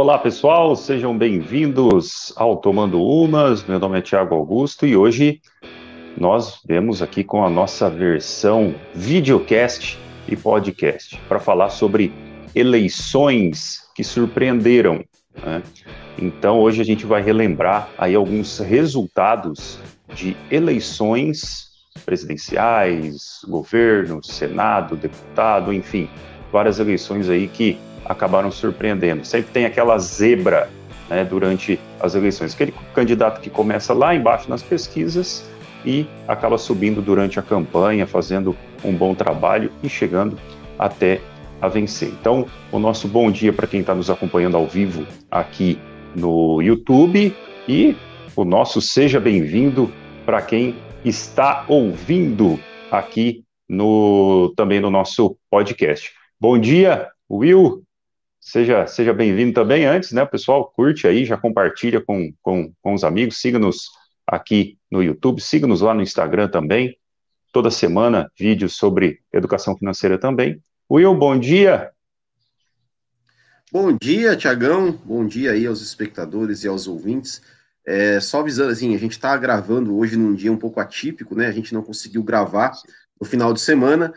Olá pessoal, sejam bem-vindos ao Tomando Umas. Meu nome é Tiago Augusto e hoje nós vemos aqui com a nossa versão videocast e podcast para falar sobre eleições que surpreenderam. Né? Então hoje a gente vai relembrar aí alguns resultados de eleições presidenciais, governo, senado, deputado, enfim, várias eleições aí que acabaram surpreendendo. Sempre tem aquela zebra né, durante as eleições, aquele candidato que começa lá embaixo nas pesquisas e acaba subindo durante a campanha, fazendo um bom trabalho e chegando até a vencer. Então, o nosso bom dia para quem está nos acompanhando ao vivo aqui no YouTube e o nosso seja bem-vindo para quem está ouvindo aqui no também no nosso podcast. Bom dia, Will. Seja, seja bem-vindo também antes, né, pessoal? Curte aí, já compartilha com, com, com os amigos, siga-nos aqui no YouTube, siga-nos lá no Instagram também. Toda semana, vídeos sobre educação financeira também. Will, bom dia. Bom dia, Tiagão. Bom dia aí aos espectadores e aos ouvintes. É, só avisando, assim, a gente está gravando hoje num dia um pouco atípico, né? A gente não conseguiu gravar no final de semana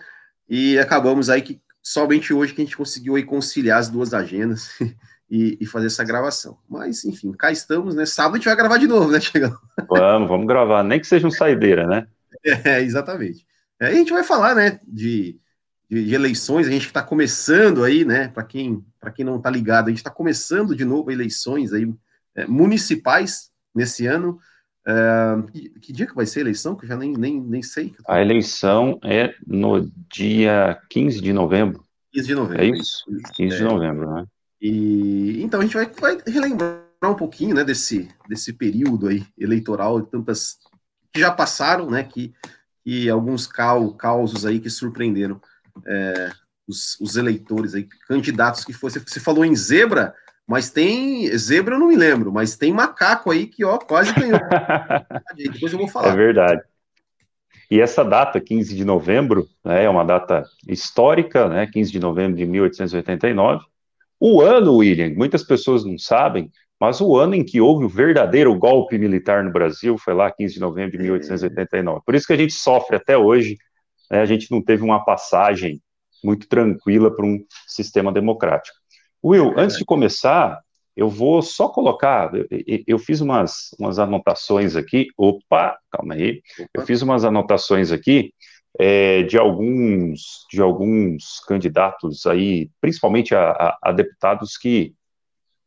e acabamos aí que somente hoje que a gente conseguiu aí conciliar as duas agendas e, e, fazer essa gravação. Mas, enfim, cá estamos, né? Sábado a gente vai gravar de novo, né, Tiagão? Vamos, vamos gravar, nem que seja um saideira, né? É, exatamente. É, a gente vai falar, né, de de, de eleições, a gente está começando aí, né? Para quem, quem não está ligado, a gente está começando de novo eleições aí é, municipais nesse ano. É, que, que, dia que vai ser a eleição? Que eu já nem, nem, nem sei. A eleição é no dia 15 de novembro. 15 de novembro. É isso? 15 é, de novembro, né? E, então a gente vai, vai relembrar um pouquinho né, desse, desse período aí eleitoral, tantas que já passaram, né? Que, e alguns causos aí que surpreenderam é, os, os, eleitores aí, candidatos que fossem. Você falou em zebra, mas tem. Zebra eu não me lembro, mas tem macaco aí que, ó, quase ganhou. Depois eu vou falar. É verdade. E essa data, 15 de novembro, né, é uma data histórica, né, 15 de novembro de 1889. O ano, William, muitas pessoas não sabem, mas o ano em que houve o verdadeiro golpe militar no Brasil foi lá, 15 de novembro de 1889. Por isso que a gente sofre até hoje né, a gente não teve uma passagem muito tranquila para um sistema democrático. Will, antes de começar, eu vou só colocar, eu, eu, fiz umas, umas anotações aqui, opa, calma aí, eu fiz umas anotações aqui é, de alguns de alguns candidatos aí, principalmente a, a, a, deputados que,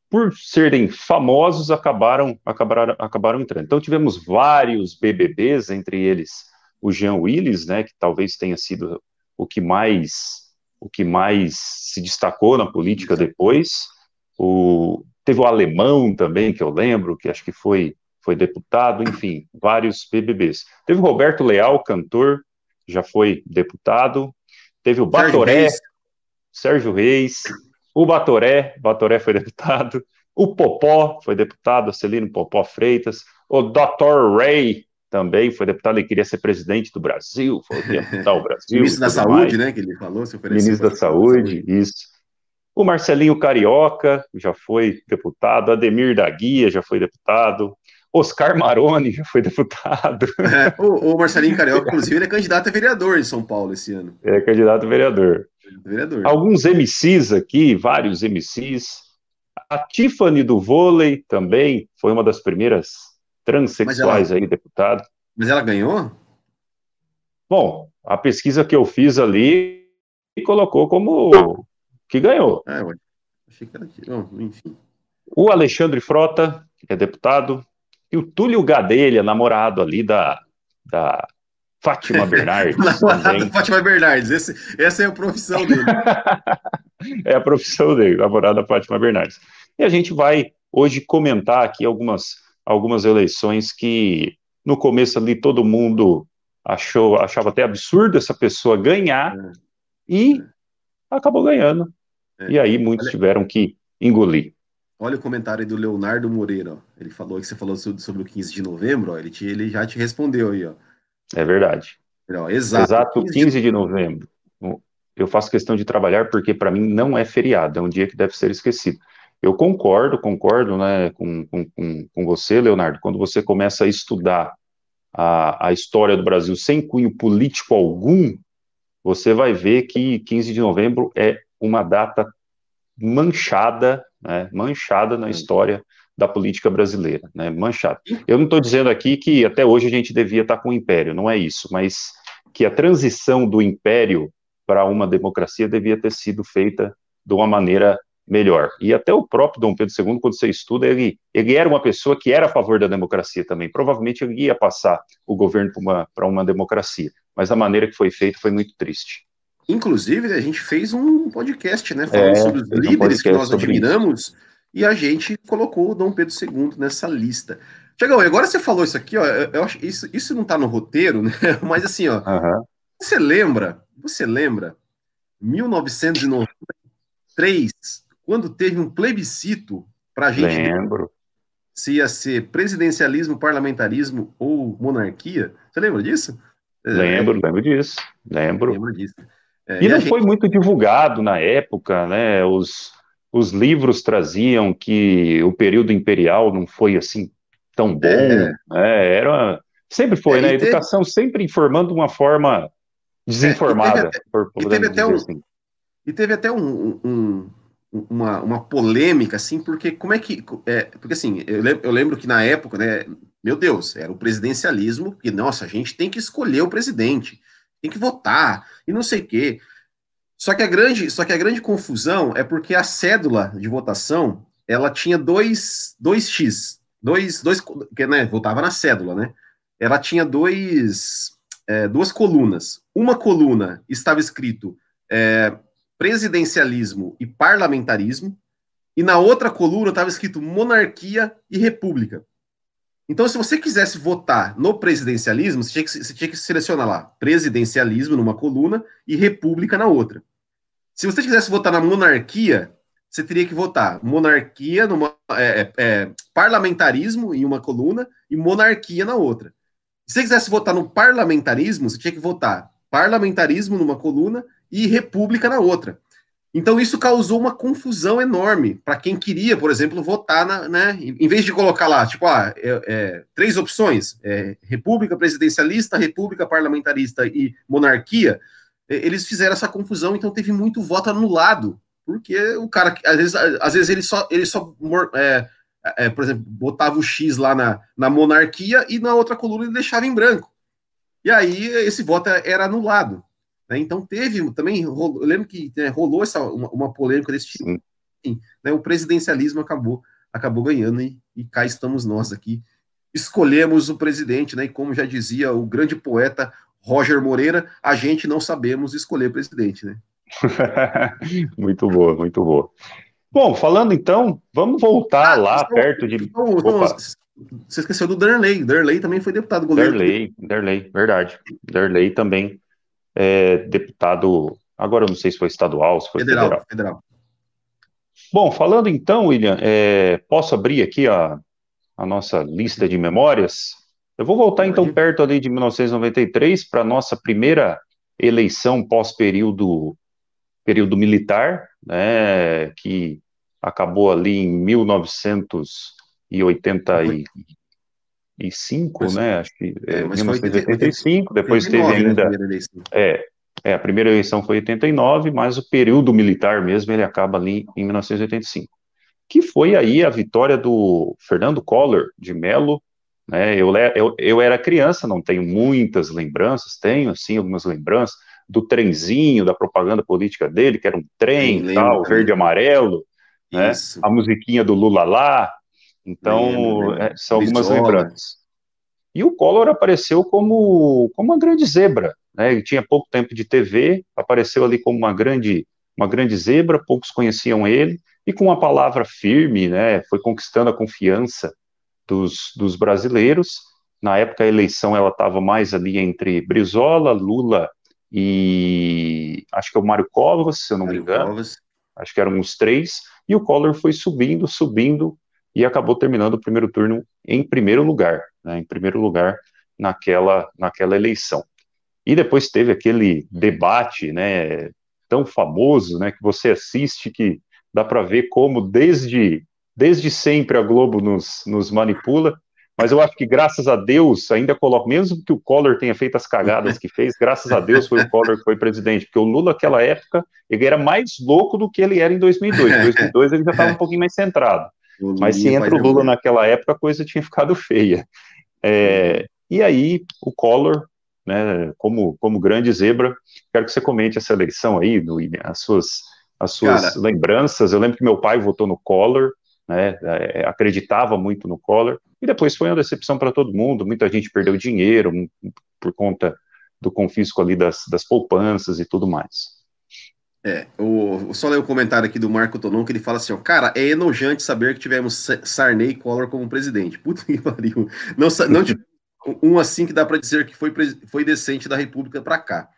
por serem famosos, acabaram, acabaram, acabaram entrando. Então tivemos vários BBBs, entre eles o Jean Willis, né, que talvez tenha sido o que mais o que mais se destacou na política depois. O, teve o alemão também, que eu lembro, que acho que foi, foi deputado, enfim, vários BBBs. Teve o Roberto Leal, cantor, já foi deputado. Teve o Batoré, Sérgio Reis, o Batoré, Batoré foi deputado. O Popó foi deputado, Celino Popó Freitas. O Dr. Ray também foi deputado, ele queria ser presidente do Brasil, falou que ia mudar o Brasil. Ministro da Saúde, mais. né, que ele falou, se Ministro da Saúde, isso. O Marcelinho Carioca já foi deputado, Ademir da Guia já foi deputado, Oscar Maroni já foi deputado. É, o, o, Marcelinho Carioca, inclusive, ele é candidato a vereador em São Paulo esse ano. É candidato a vereador. vereador. Alguns MCs aqui, vários MCs. A Tiffany do vôlei também foi uma das primeiras transexuais ela, aí, deputado. Mas ela ganhou? Bom, a pesquisa que eu fiz ali colocou como que ganhou. É, ué. Achei que era. Bom, enfim. O Alexandre Frota, que é deputado, e o Túlio Gadelha, namorado ali da, da Fátima Bernardes. namorado Fátima Bernardes, Esse, essa é a profissão dele. é a profissão dele, namorado da Fátima Bernardes. E a gente vai hoje comentar aqui algumas algumas eleições que no começo ali todo mundo achou, achava até absurdo essa pessoa ganhar é. e acabou ganhando. É. E aí muitos Olha, tiveram que engolir. Olha o comentário aí do Leonardo Moreira, ó. ele falou que você falou sobre, o 15 de novembro, ó. Ele, te, ele já te respondeu aí, ó. É verdade. Exato, exato 15, 15 de novembro. Eu faço questão de trabalhar porque para mim não é feriado, é um dia que deve ser esquecido. Eu concordo, concordo né, com, com, com você, Leonardo, quando você começa a estudar a, a história do Brasil sem cunho político algum, você vai ver que 15 de novembro é uma data manchada, né, manchada na história da política brasileira, né, manchada. Eu não estou dizendo aqui que até hoje a gente devia estar com o império, não é isso, mas que a transição do império para uma democracia devia ter sido feita de uma maneira melhor. E até o próprio Dom Pedro II, quando você estuda, ele, ele era uma pessoa que era a favor da democracia também. Provavelmente ele ia passar o governo para uma, uma democracia, mas a maneira que foi feito foi muito triste. Inclusive, a gente fez um podcast, né, falando é, sobre os líderes um que nós admiramos, isso. e a gente colocou o Dom Pedro II nessa lista. Tiagão, agora você falou isso aqui, ó, eu acho isso, isso não está no roteiro, né? Mas assim, ó, uhum. você lembra, você lembra, 1993, quando teve um plebiscito para a gente Lembro. se ia ser presidencialismo, parlamentarismo ou monarquia. Você lembra disso? Lembro, é, lembro disso. Lembro. Lembro disso. É, e, e não gente... foi muito divulgado na época, né? Os, os livros traziam que o período imperial não foi assim tão bom. É. Né? Era, sempre foi, é, né? A educação teve... sempre informando de uma forma desinformada. É, e teve até, e teve até um, assim. E teve até um, um, uma, uma polêmica, assim, porque como é que. É, porque assim, eu lembro, eu lembro que na época, né? Meu Deus, era o presidencialismo, que, nossa, a gente tem que escolher o presidente tem que votar e não sei o quê. Só que a grande, só que a grande confusão é porque a cédula de votação ela tinha dois, dois X, dois, dois, que né, votava na cédula, né? Ela tinha dois, é, duas colunas. Uma coluna estava escrito é, presidencialismo e parlamentarismo, e na outra coluna estava escrito monarquia e república. Então, se você quisesse votar no presidencialismo, você tinha, que, você tinha que selecionar lá presidencialismo numa coluna e república na outra. Se você quisesse votar na monarquia, você teria que votar monarquia numa é, é, é, parlamentarismo em uma coluna e monarquia na outra. Se você quisesse votar no parlamentarismo, você tinha que votar parlamentarismo numa coluna e república na outra. Então isso causou uma confusão enorme para quem queria, por exemplo, votar na, né? Em vez de colocar lá, tipo, ah, é, é, três opções: é, república presidencialista, república parlamentarista e monarquia. Eles fizeram essa confusão, então teve muito voto anulado, porque o cara, às vezes, às vezes ele só, ele só é, é, por exemplo, botava o X lá na, na monarquia e na outra coluna ele deixava em branco. E aí esse voto era anulado. Né? Então teve também, eu lembro que né, rolou essa, uma, uma, polêmica desse tipo. Sim, né, o presidencialismo acabou, acabou ganhando e, e cá estamos nós aqui. Escolhemos o presidente, né? E como já dizia o grande poeta Roger Moreira, a gente não sabemos escolher presidente, né? muito boa, muito boa. Bom, falando então, vamos voltar ah, lá perto de. Então, então, você esqueceu do Derley. Derley também foi deputado goleiro. Derley, Derley, verdade. Derley também é, deputado, agora eu não sei se foi estadual, se foi federal. Federal. federal. Bom, falando então, William, é, posso abrir aqui a, a nossa lista de memórias? Eu vou voltar então perto ali de 1993 para a nossa primeira eleição pós-período período militar, né, que acabou ali em 1980 e, e cinco, né? Acho que é, 1985, depois 89, teve ainda. Né, é, é, a primeira eleição foi 89, mas o período militar mesmo ele acaba ali em 1985. Que foi aí a vitória do Fernando Collor de Mello. Né, eu, eu, eu era criança, não tenho muitas lembranças, tenho assim algumas lembranças do trenzinho, da propaganda política dele, que era um trem, Sim, tal, verde e amarelo, né, a musiquinha do Lula lá, então, é, são algumas lembranças. E o Collor apareceu como, como uma grande zebra, né? Ele tinha pouco tempo de TV, apareceu ali como uma grande, uma grande zebra, poucos conheciam ele, e com uma palavra firme, né? Foi conquistando a confiança dos, dos brasileiros. Na época, a eleição ela estava mais ali entre Brizola, Lula e acho que é o Mário Covas, se eu não Mário me engano. Covas. Acho que eram os três. E o Collor foi subindo, subindo, e acabou terminando o primeiro turno em primeiro lugar, né, em primeiro lugar naquela, naquela eleição. E depois teve aquele debate, né, tão famoso, né, que você assiste que dá para ver como desde, desde sempre a Globo nos, nos manipula, mas eu acho que graças a Deus, ainda coloco, mesmo que o Collor tenha feito as cagadas que fez, graças a Deus foi o Collor que foi presidente, porque o Lula naquela época, ele era mais louco do que ele era em 2002, em 2002 ele já estava um pouquinho mais centrado, mas se entra o Lula naquela época, a coisa tinha ficado feia. É, e aí, o Collor, né, como, como grande zebra, quero que você comente essa eleição aí, as suas, as suas Cara, lembranças. Eu lembro que meu pai votou no Collor, né, é, acreditava muito no Collor, e depois foi uma decepção para todo mundo. Muita gente perdeu dinheiro por conta do confisco ali das, das poupanças e tudo mais. É, o, só ler o comentário aqui do Marco Tonon, que ele fala assim, ó, cara, é enojante saber que tivemos Sarney e Collor como presidente. Puta que pariu. Não, não tivemos um assim que dá para dizer que foi, foi decente da República para cá.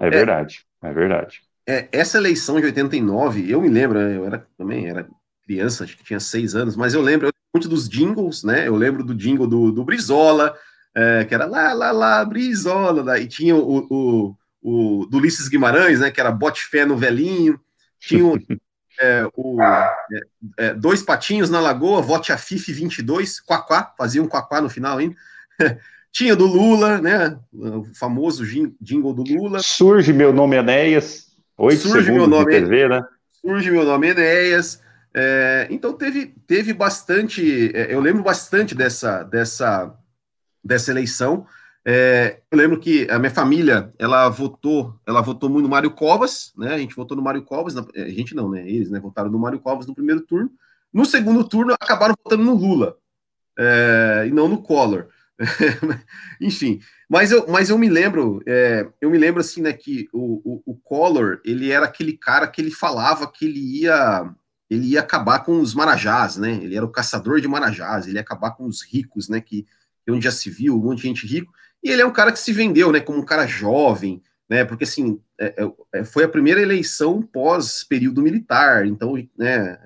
É verdade, é, é verdade. É, essa eleição de 89, eu me lembro, né, eu era também era criança, acho que tinha seis anos, mas eu lembro muito dos jingles, né? Eu lembro do jingle do, do Brizola, é, que era lá, lá, lá, Brizola, e tinha o, o, o, do Ulisses Guimarães, né? Que era bote fé no velhinho, tinha o, é, o é, é, Dois Patinhos na Lagoa, vote a FIF 22, Quaquá, fazia um Quaquá no final ainda. Tinha do Lula, né? O famoso jingle do Lula. Surge meu nome Enéas. Oito Surge meu nome, TV, né? Surge meu nome Enéas. É, então teve, teve bastante. É, eu lembro bastante dessa, dessa, dessa eleição. É, eu lembro que a minha família ela votou, ela votou muito no Mário Covas, né? A gente votou no Mário Covas, na, a gente não, né? Eles né, votaram no Mário Covas no primeiro turno. No segundo turno, acabaram votando no Lula é, e não no Collor. Enfim, mas eu, mas eu me lembro, é, eu me lembro assim, né, que o, o, o, Collor, ele era aquele cara que ele falava que ele ia, ele ia acabar com os marajás, né? Ele era o caçador de marajás, ele ia acabar com os ricos, né? Que, que onde já se viu, um monte de gente rico. E ele é um cara que se vendeu, né? Como um cara jovem, né? Porque assim, é, é, é foi a primeira eleição pós período militar, então, né?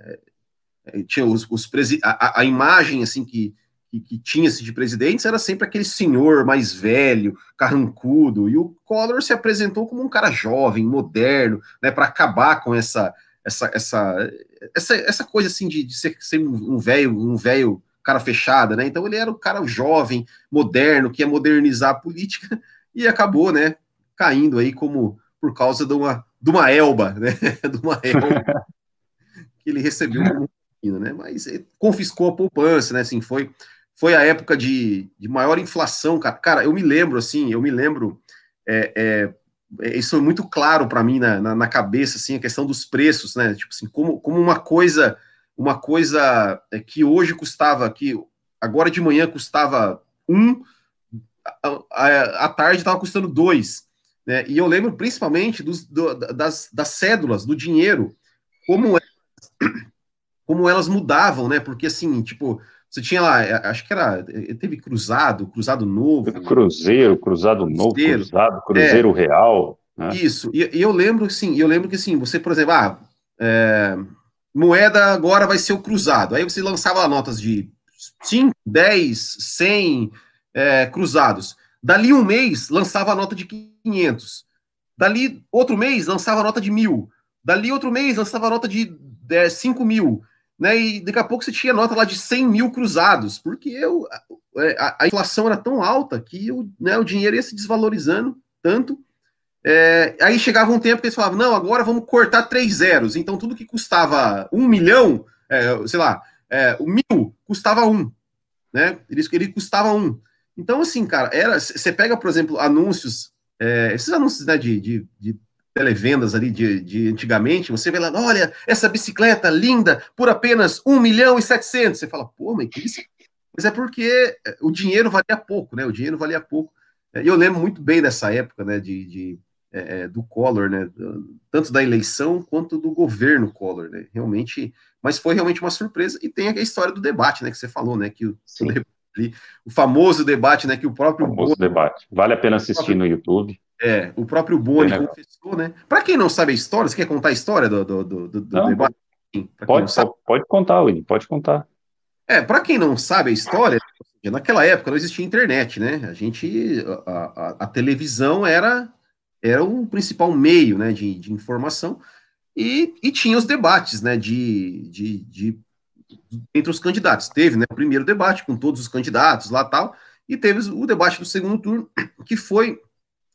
É, tinha os, os a, a imagem assim que que, que tinha-se de presidentes era sempre aquele senhor mais velho, carrancudo, e o Collor se apresentou como um cara jovem, moderno, né, para acabar com essa, essa, essa, essa, essa coisa assim de, de ser, ser um velho, um velho cara fechada, né? Então ele era um cara jovem, moderno, que ia modernizar a política e acabou, né, caindo aí como por causa de uma, de uma elba, né? De uma elba que ele recebeu como né? Mas confiscou a poupança, né? Assim, foi foi a época de, de maior inflação, cara. Cara, eu me lembro, assim, eu me lembro, é, é, é isso é muito claro para mim na, na, na, cabeça, assim, a questão dos preços, né? Tipo assim, como, como uma coisa, uma coisa é, que hoje custava, que agora de manhã custava um, à tarde estava custando dois, né? E eu lembro principalmente dos, do, das, das cédulas, do dinheiro, como elas, como elas mudavam, né? Porque assim, tipo, você tinha lá, é, acho que era, é, teve Cruzado, Cruzado Novo. Cruzeiro, Cruzado Novo, Cruzado, Cruzeiro é, Real. Né? Isso, e, e, eu lembro, sim, eu lembro que assim, você, por exemplo, ah, é, moeda agora vai ser o Cruzado. Aí você lançava notas de 5, 10, 100 é, cruzados. Dali um mês, lançava a nota de 500. Dali outro mês, lançava a nota de mil. Dali outro mês, lançava a nota de é, 5 mil né? E daqui a pouco você tinha nota lá de 100 mil cruzados, porque eu, é, a, a, inflação era tão alta que o, né, o dinheiro ia se desvalorizando tanto. É, aí chegava um tempo que eles falavam: não, agora vamos cortar três zeros. Então tudo que custava um milhão, é, sei lá, é, o mil custava um, né? Ele, ele custava um. Então, assim, cara, era. Você pega, por exemplo, anúncios, é, esses anúncios né, de, de, de televendas ali de, de antigamente, você vê lá, olha, essa bicicleta linda por apenas 1 milhão e 700. Você fala, pô, mas que isso? Mas é porque é, o dinheiro valia pouco, né? O dinheiro valia pouco. É, e eu lembro muito bem dessa época, né, de, de é, é, do Collor, né? Tanto da eleição quanto do governo Collor, né? Realmente, mas foi realmente uma surpresa. E tem a história do debate, né? Que você falou, né? Que o, o famoso debate, né? Que o próprio. O famoso debate. Vale a pena assistir próprio... no YouTube. É, o próprio Boni é confessou, né? Para quem não sabe a história, você quer contar a história do, do, do, do não, debate? Pode, pode contar, William, pode contar. É, para quem não sabe a história, naquela época não existia internet, né? A gente, a, a, a televisão era, era o principal meio, né, de, de informação. E, e tinha os debates, né, de, de, de, entre os candidatos. Teve, né, o primeiro debate com todos os candidatos lá tal, e teve o debate do segundo turno, que foi,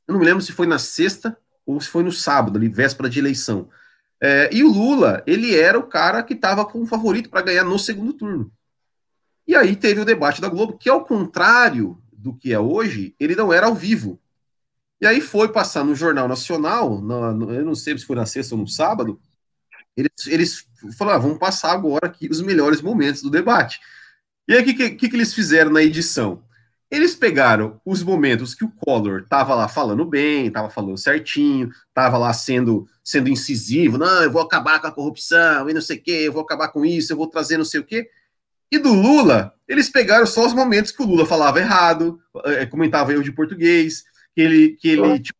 eu não me lembro se foi na sexta ou se foi no sábado, ali, véspera de eleição. É, e o Lula, ele era o cara que estava com o favorito para ganhar no segundo turno. E aí teve o debate da Globo, que ao contrário do que é hoje, ele não era ao vivo. E aí foi passar no Jornal Nacional, no, eu não sei se foi na sexta ou no sábado, eles, eles falaram, ah, vamos passar agora aqui os melhores momentos do debate. E aí o que, que, que eles fizeram na edição? Eles pegaram os momentos que o Collor estava lá falando bem, estava falando certinho, estava lá sendo, sendo incisivo, não, eu vou acabar com a corrupção e não sei o quê, eu vou acabar com isso, eu vou trazer não sei o quê. E do Lula, eles pegaram só os momentos que o Lula falava errado, é, comentava erro de português, que ele, que ele tipo,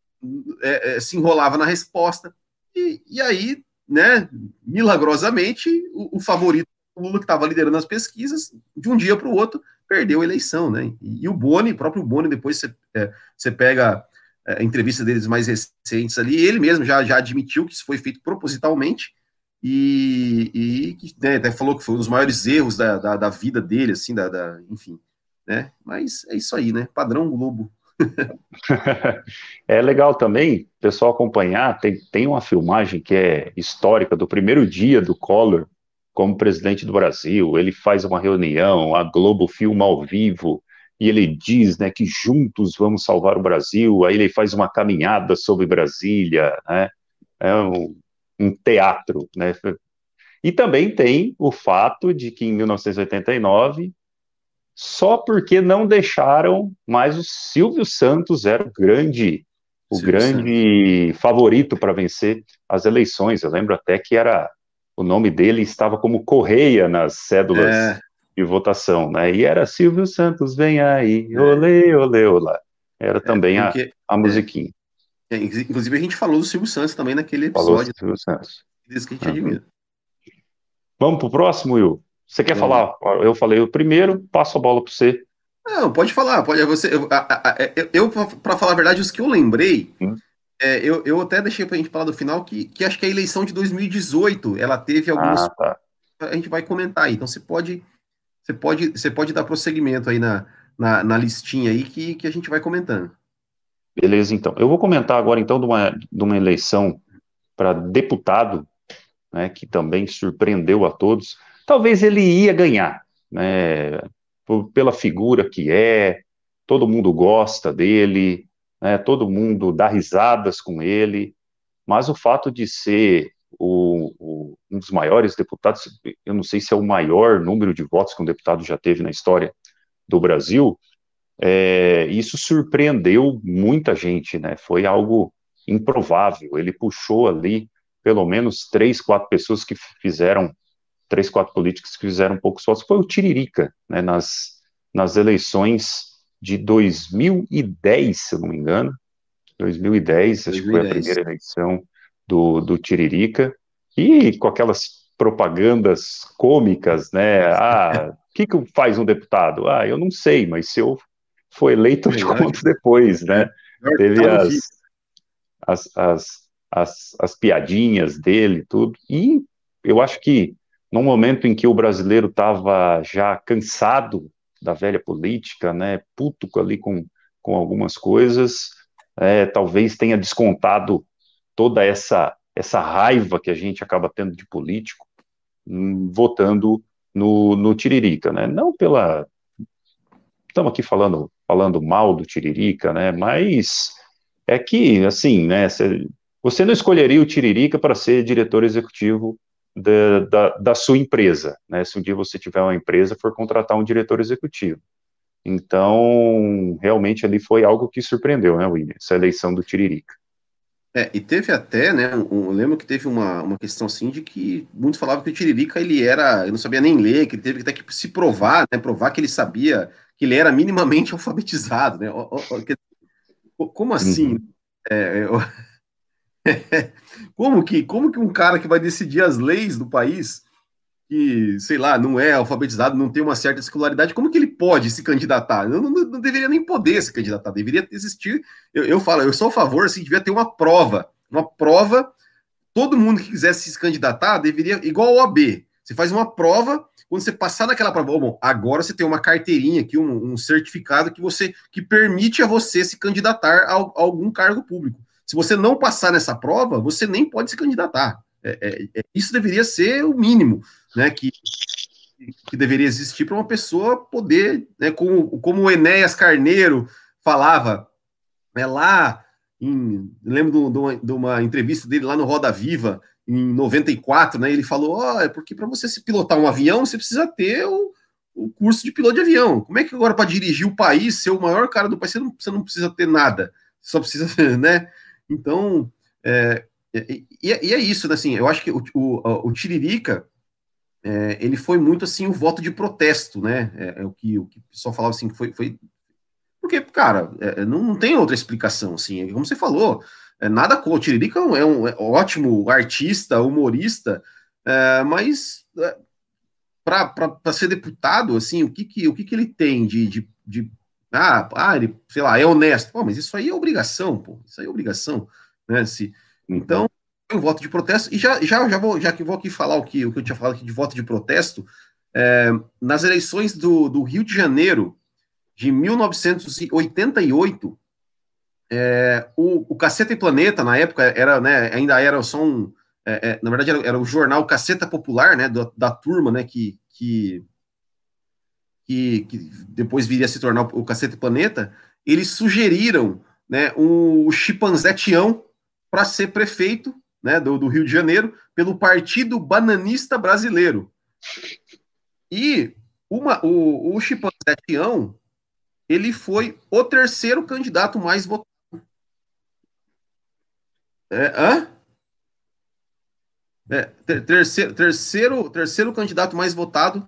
é, é, se enrolava na resposta. E, e aí, né, milagrosamente, o, o favorito Lula, que estava liderando as pesquisas, de um dia para o outro, perdeu a eleição, né? E, e o Boni, o próprio Boni, depois você, é, você pega é, a entrevista deles mais recentes ali, ele mesmo já, já admitiu que isso foi feito propositalmente e, e né, até falou que foi um dos maiores erros da, da, da vida dele, assim, da, da, enfim, né? Mas é isso aí, né? Padrão Globo. É legal também, pessoal acompanhar, tem, tem uma filmagem que é histórica do primeiro dia do Collor como presidente do Brasil, ele faz uma reunião, a Globo filma ao vivo, e ele diz né, que juntos vamos salvar o Brasil, aí ele faz uma caminhada sobre Brasília, né, é um, um teatro. Né, e também tem o fato de que em 1989, só porque não deixaram, mas o Silvio Santos era o grande, o Silvio grande Santos. favorito para vencer as eleições. Eu lembro até que era o nome dele estava como Correia nas cédulas é. de votação, né? E era Silvio Santos, vem aí, é. olê, olê, olá. Era é, também é, porque, a, a musiquinha. É, inclusive a gente falou do Silvio Santos também naquele episódio. Falou do Silvio Santos. Diz que a gente uhum. admira. Vamos pro próximo, Will? Você quer Vamos. falar? Eu falei o primeiro, passo a bola para você. Não, pode falar, pode. Você, eu, eu, eu para falar a verdade, os que eu lembrei. É, eu, eu até deixei para a gente falar do final que, que acho que a eleição de 2018 ela teve alguns. Ah, tá. A gente vai comentar aí. Então você pode, você pode, você pode dar prosseguimento aí na, na, na listinha aí que, que a gente vai comentando. Beleza, então. Eu vou comentar agora então de uma, de uma eleição para deputado, né, que também surpreendeu a todos. Talvez ele ia ganhar, né, pela figura que é, todo mundo gosta dele, né, todo mundo dá risadas com ele, mas o fato de ser o, o, um dos maiores deputados, eu não sei se é o maior número de votos que um deputado já teve na história do Brasil, é, isso surpreendeu muita gente, né? Foi algo improvável. Ele puxou ali pelo menos três, quatro pessoas que fizeram, três, quatro políticos que fizeram poucos votos. Foi o Tiririca, né? Nas, nas eleições de 2010, se eu não me engano. 2010, 2010. acho que foi a primeira eleição do, do Tiririca, e com aquelas propagandas cômicas, né? Ah, o que, que faz um deputado? Ah, eu não sei, mas se eu for eleito, eu te conto depois, né? Teve as, as, as, as, as piadinhas dele, tudo, e eu acho que no momento em que o brasileiro estava já cansado da velha política, né, puto ali com, com algumas coisas, é, talvez tenha descontado toda essa, essa raiva que a gente acaba tendo de político, hum, votando no, no Tiririca, né, não pela... Estamos aqui falando, falando mal do Tiririca, né, mas é que, assim, né, você não escolheria o Tiririca para ser diretor executivo da, da, da, sua empresa, né? Se um dia você tiver uma empresa, for contratar um diretor executivo. Então, realmente ali foi algo que surpreendeu, né, William? Essa eleição do Tiririca. É, e teve até, né, um, eu lembro que teve uma, uma questão assim de que muitos falavam que o Tiririca, ele era, eu não sabia nem ler, que ele teve até que se provar, né, provar que ele sabia, que ele era minimamente alfabetizado, né, como assim? Uhum. É, eu, como que como que um cara que vai decidir as leis do país que, sei lá, não é alfabetizado, não tem uma certa escolaridade, como que ele pode se candidatar? Não, não, não deveria nem poder se candidatar, deveria existir. Eu, eu, falo, eu sou a favor, assim, devia ter uma prova, uma prova todo mundo que quisesse se candidatar deveria, igual ao OAB, você faz uma prova, quando você passar naquela prova, bom, agora você tem uma carteirinha aqui, um, um certificado que você que permite a você se candidatar a, a, algum cargo público. Se você não passar nessa prova, você nem pode se candidatar. É, é, é, isso deveria ser o mínimo, né? Que, que deveria existir para uma pessoa poder, né, como, como o Enéas Carneiro falava, né, lá em, lembro de uma, entrevista dele lá no Roda Viva, em 94, né? Ele falou: ó, oh, é porque para você se pilotar um avião, você precisa ter o, o curso de piloto de avião. Como é que agora, para dirigir o país, ser o maior cara do país, você não, você não precisa ter nada, só precisa, né? Então, é, e, e, é isso, né? Assim, eu acho que o, o, o Tiririca, é, ele foi muito assim o voto de protesto, né? É, é, o, que, o que o pessoal falava assim, foi. foi porque, cara, é, não, não tem outra explicação, assim, como você falou, é, nada contra. O Tiririca é um, é ótimo artista, humorista, é, mas é, para ser deputado, assim, o que, que, o que, que ele tem de, de, de ah, ah, ele, sei lá, é honesto. Pô, mas isso aí é obrigação, pô. Isso aí é obrigação, né? Se, então, um voto de protesto. E já, já, já vou, já que vou aqui falar o que, o que eu tinha falado aqui de voto de protesto, é, nas eleições do, do Rio de Janeiro de 1988, é, o, o Caceta e Planeta, na época, era, né, ainda era só um. É, é, na verdade, era, era, o jornal Caceta Popular, né, da, da turma, né, que, que, que, que, depois viria a se tornar o Caceta e Planeta. Eles sugeriram né, o, o Tião para ser prefeito né, do, do Rio de Janeiro pelo Partido Bananista Brasileiro. E uma, o, o Tião, ele foi o terceiro candidato mais votado é, hã? É, ter, terceiro, terceiro, terceiro candidato mais votado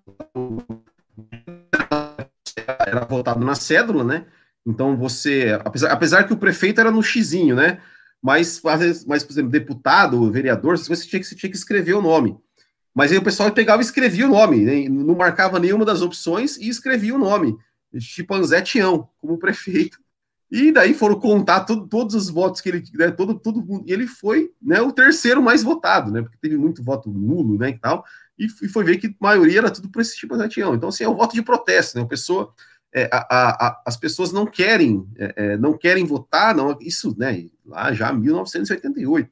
era votado na cédula, né? Então você, apesar, apesar que o prefeito era no xizinho, né? Mas, mas, por exemplo, deputado, vereador, você tinha que, você tinha que escrever o nome. Mas aí o pessoal pegava e escrevia o nome, né? não marcava nenhuma das opções e escrevia o nome. Chipanzé Tião, como prefeito. E daí foram contar todos os votos que ele, né, todo, todo e ele foi, né, o terceiro mais votado, né, porque teve muito voto nulo, né, e tal, e, e foi ver que a maioria era tudo por esse tipo de atião. Então, assim, é um voto de protesto, né, a pessoa, é, a, a, as pessoas não querem, é, é não querem votar, não, isso, né, lá já 1988,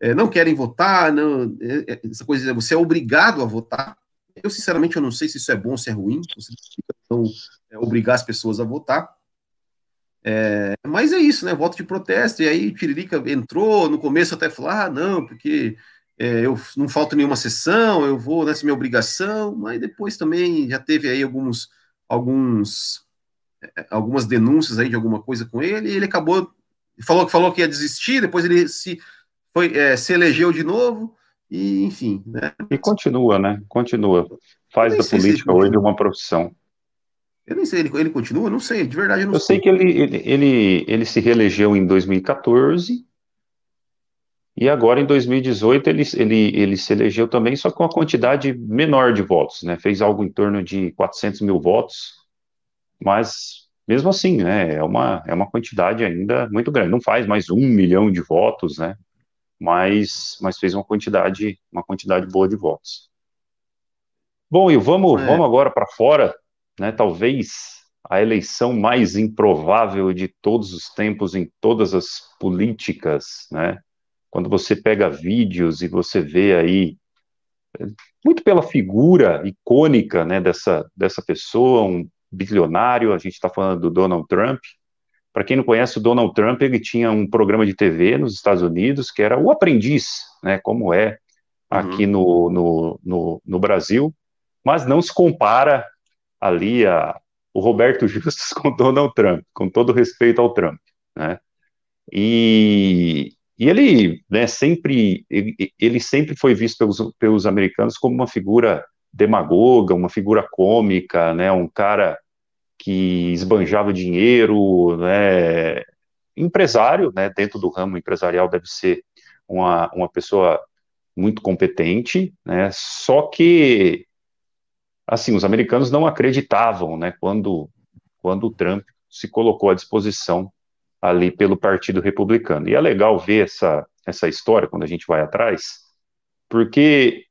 é, não querem votar, não, é, é, essa coisa, você é obrigado a votar. Eu, sinceramente, eu não sei se isso é bom ou se é ruim, você não obrigar as pessoas a votar, é, mas é isso, né? Voto de protesto. E aí Tiririca entrou, no começo até falou: ah, não, porque é, eu não falta nenhuma sessão, eu vou nessa minha obrigação, mas depois também já teve aí alguns, alguns é, algumas denúncias aí de alguma coisa com ele, e ele acabou, falou, falou que ia desistir, depois ele se, foi, é, se elegeu de novo, e enfim. Né? E continua, né? Continua. Faz da política hoje uma profissão. Eu nem sei, ele, ele continua? Não sei, de verdade eu não eu sei. Eu sei que ele, ele, ele, ele se reelegeu em 2014 e agora em 2018 ele, ele, ele se elegeu também, só com uma quantidade menor de votos, né? Fez algo em torno de 400 mil votos, mas mesmo assim, né? É uma, é uma quantidade ainda muito grande. Não faz mais um milhão de votos, né? Mas, mas fez uma quantidade, uma quantidade boa de votos. Bom, e vamos, é. vamos agora para fora né, talvez a eleição mais improvável de todos os tempos em todas as políticas, né? Quando você pega vídeos e você vê aí muito pela figura icônica, né, dessa dessa pessoa, um bilionário, a gente está falando do Donald Trump. Para quem não conhece o Donald Trump, ele tinha um programa de TV nos Estados Unidos que era o Aprendiz, né, como é aqui uhum. no, no, no, no Brasil, mas não se compara ali a, o Roberto Justus com Donald Trump, com todo respeito ao Trump, né? E, e ele, né, sempre, ele, sempre foi visto pelos, pelos americanos como uma figura demagoga, uma figura cômica, né, um cara que esbanjava dinheiro, né, empresário, né, dentro do ramo empresarial deve ser uma, uma pessoa muito competente, né, só que assim, os americanos não acreditavam, né, quando, quando o Trump se colocou à disposição ali pelo Partido Republicano. E é legal ver essa, essa história quando a gente vai atrás, porque